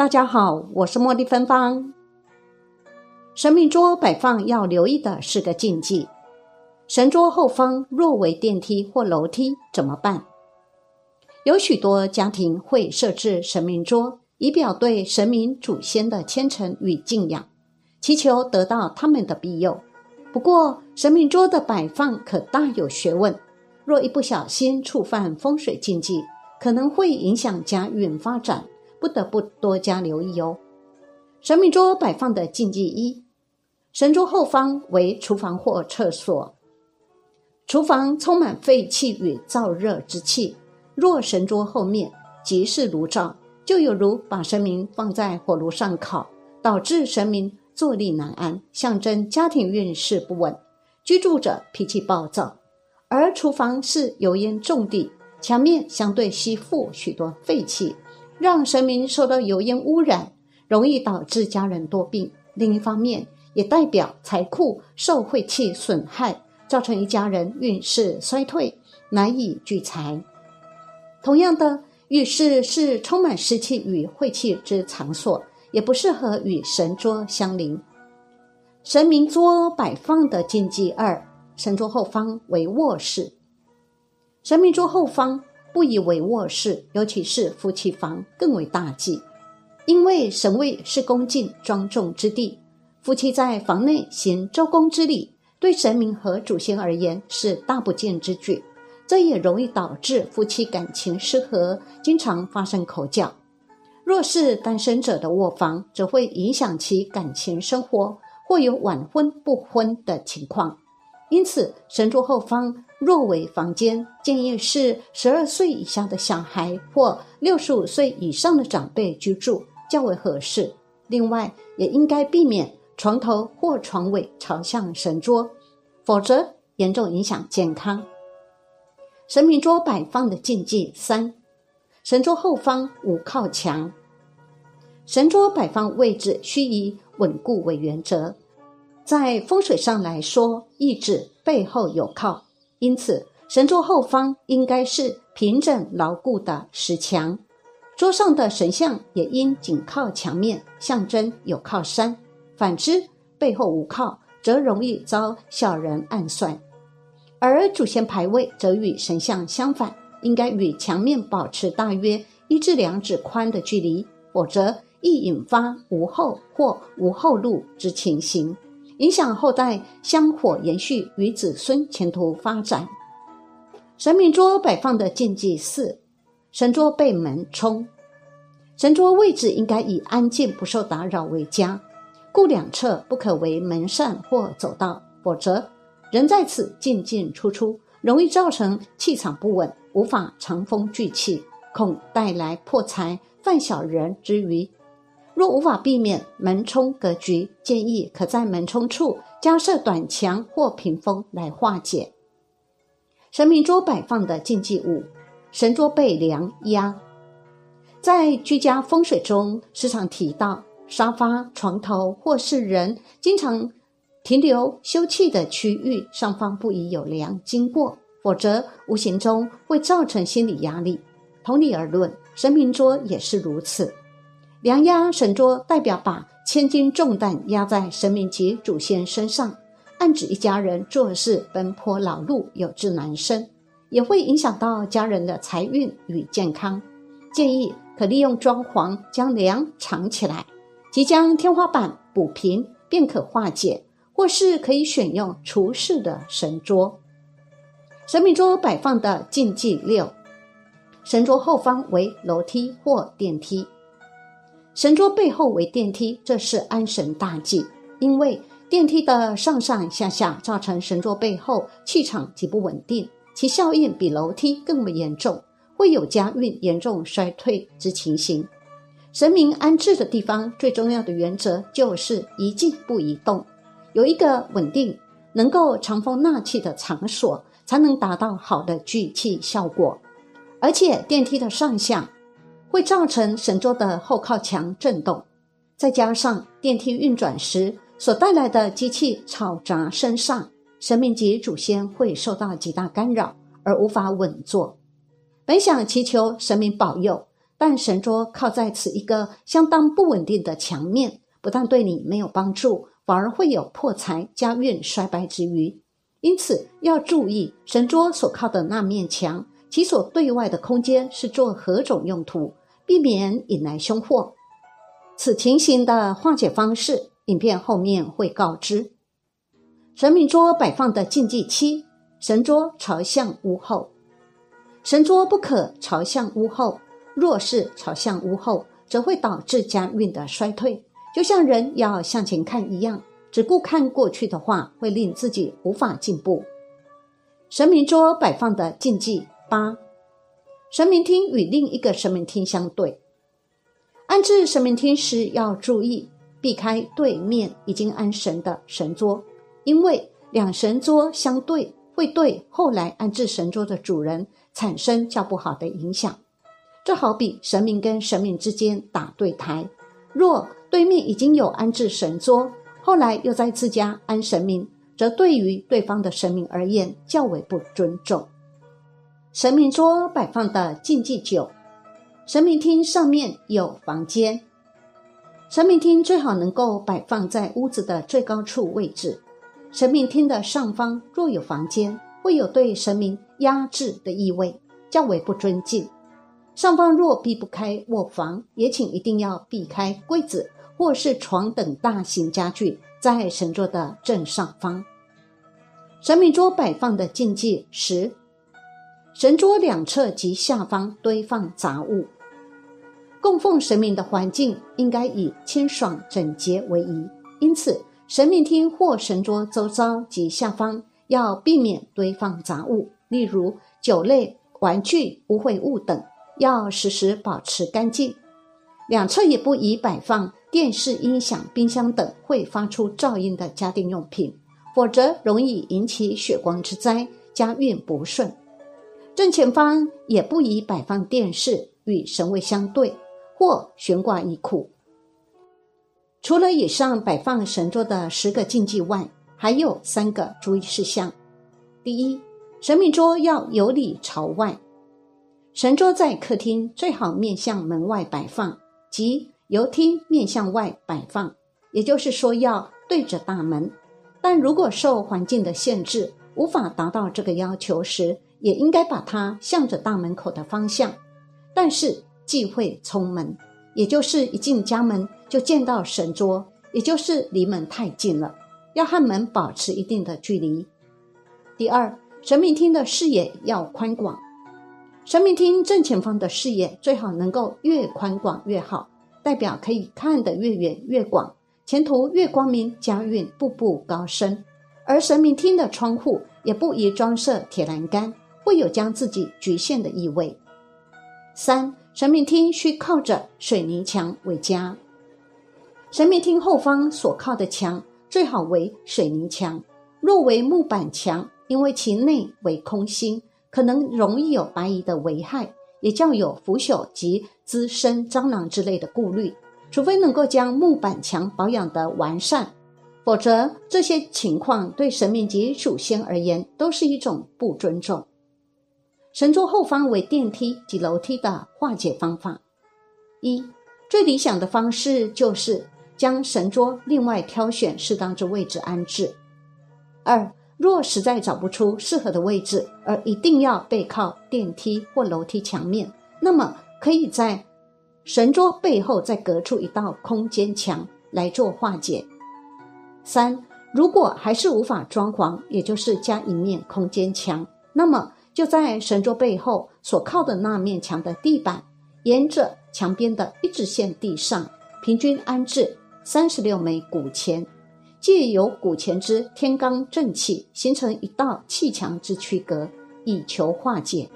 大家好，我是茉莉芬芳。神明桌摆放要留意的是个禁忌：神桌后方若为电梯或楼梯怎么办？有许多家庭会设置神明桌，以表对神明祖先的虔诚与敬仰，祈求得到他们的庇佑。不过，神明桌的摆放可大有学问，若一不小心触犯风水禁忌，可能会影响家运发展，不得不多加留意哦。神明桌摆放的禁忌一：神桌后方为厨房或厕所，厨房充满废气与燥热之气，若神桌后面即是炉灶，就有如把神明放在火炉上烤，导致神明。坐立难安，象征家庭运势不稳，居住者脾气暴躁。而厨房是油烟重地，墙面相对吸附许多废气，让神明受到油烟污染，容易导致家人多病。另一方面，也代表财库受晦气损害，造成一家人运势衰退，难以聚财。同样的，浴室是充满湿气与晦气之场所。也不适合与神桌相邻。神明桌摆放的禁忌二：神桌后方为卧室。神明桌后方不以为卧室，尤其是夫妻房更为大忌。因为神位是恭敬庄重之地，夫妻在房内行周公之礼，对神明和祖先而言是大不敬之举。这也容易导致夫妻感情失和，经常发生口角。若是单身者的卧房，则会影响其感情生活，或有晚婚不婚的情况。因此，神桌后方若为房间，建议是十二岁以下的小孩或六十五岁以上的长辈居住较为合适。另外，也应该避免床头或床尾朝向神桌，否则严重影响健康。神明桌摆放的禁忌三：神桌后方无靠墙。神桌摆放位置需以稳固为原则，在风水上来说，意指背后有靠，因此神桌后方应该是平整牢固的石墙，桌上的神像也应紧靠墙面，象征有靠山。反之，背后无靠，则容易遭小人暗算。而祖先牌位则与神像相反，应该与墙面保持大约一至两指宽的距离，否则。易引发无后或无后路之情形，影响后代香火延续与子孙前途发展。神明桌摆放的禁忌四：神桌被门冲。神桌位置应该以安静不受打扰为佳，故两侧不可为门扇或走道，否则人在此进进出出，容易造成气场不稳，无法长风聚气，恐带来破财、犯小人之余。若无法避免门冲格局，建议可在门冲处加设短墙或屏风来化解。神明桌摆放的禁忌物：神桌被梁压。在居家风水中，时常提到沙发、床头或是人经常停留休憩的区域上方不宜有梁经过，否则无形中会造成心理压力。同理而论，神明桌也是如此。梁压神桌代表把千斤重担压在神明及祖先身上，暗指一家人做事奔波劳碌，有志难伸，也会影响到家人的财运与健康。建议可利用装潢将梁藏起来，即将天花板补平便可化解，或是可以选用厨室的神桌。神明桌摆放的禁忌六：神桌后方为楼梯或电梯。神桌背后为电梯，这是安神大忌。因为电梯的上上下下造成神桌背后气场极不稳定，其效应比楼梯更为严重，会有家运严重衰退之情形。神明安置的地方最重要的原则就是宜静不宜动，有一个稳定、能够藏风纳气的场所，才能达到好的聚气效果。而且电梯的上下。会造成神桌的后靠墙震动，再加上电梯运转时所带来的机器吵杂声上，神明及祖先会受到极大干扰而无法稳坐。本想祈求神明保佑，但神桌靠在此一个相当不稳定的墙面，不但对你没有帮助，反而会有破财、家运衰败之余。因此要注意神桌所靠的那面墙，其所对外的空间是做何种用途，避免引来凶祸。此情形的化解方式，影片后面会告知。神明桌摆放的禁忌七：神桌朝向屋后，神桌不可朝向屋后。若是朝向屋后，则会导致家运的衰退，就像人要向前看一样。只顾看过去的话，会令自己无法进步。神明桌摆放的禁忌八：神明厅与另一个神明厅相对。安置神明厅时要注意避开对面已经安神的神桌，因为两神桌相对会对后来安置神桌的主人产生较不好的影响。这好比神明跟神明之间打对台，若对面已经有安置神桌。后来又在自家安神明，则对于对方的神明而言较为不尊重。神明桌摆放的禁忌九，神明厅上面有房间，神明厅最好能够摆放在屋子的最高处位置。神明厅的上方若有房间，会有对神明压制的意味，较为不尊敬。上方若避不开卧房，也请一定要避开柜子。或是床等大型家具在神桌的正上方。神明桌摆放的禁忌十：神桌两侧及下方堆放杂物。供奉神明的环境应该以清爽整洁为宜，因此神明厅或神桌周遭及下方要避免堆放杂物，例如酒类、玩具、污秽物等，要时时保持干净。两侧也不宜摆放。电视、音响、冰箱等会发出噪音的家电用品，否则容易引起血光之灾，家运不顺。正前方也不宜摆放电视，与神位相对或悬挂衣裤。除了以上摆放神桌的十个禁忌外，还有三个注意事项：第一，神明桌要有里朝外，神桌在客厅最好面向门外摆放，即。由厅面向外摆放，也就是说要对着大门。但如果受环境的限制，无法达到这个要求时，也应该把它向着大门口的方向。但是忌讳冲门，也就是一进家门就见到神桌，也就是离门太近了，要和门保持一定的距离。第二，神明厅的视野要宽广，神明厅正前方的视野最好能够越宽广越好。代表可以看得越远越广，前途越光明，家运步步高升。而神明厅的窗户也不宜装设铁栏杆，会有将自己局限的意味。三，神明厅需靠着水泥墙为佳。神明厅后方所靠的墙最好为水泥墙，若为木板墙，因为其内为空心，可能容易有白蚁的危害。也较有腐朽及滋生蟑螂之类的顾虑，除非能够将木板墙保养得完善，否则这些情况对神明及祖先而言都是一种不尊重。神桌后方为电梯及楼梯的化解方法：一、最理想的方式就是将神桌另外挑选适当之位置安置；二、若实在找不出适合的位置，而一定要背靠电梯或楼梯墙面，那么可以在神桌背后再隔出一道空间墙来做化解。三，如果还是无法装潢，也就是加一面空间墙，那么就在神桌背后所靠的那面墙的地板，沿着墙边的一直线地上，平均安置三十六枚古钱。借由古钱之天罡正气，形成一道砌墙之区隔，以求化解。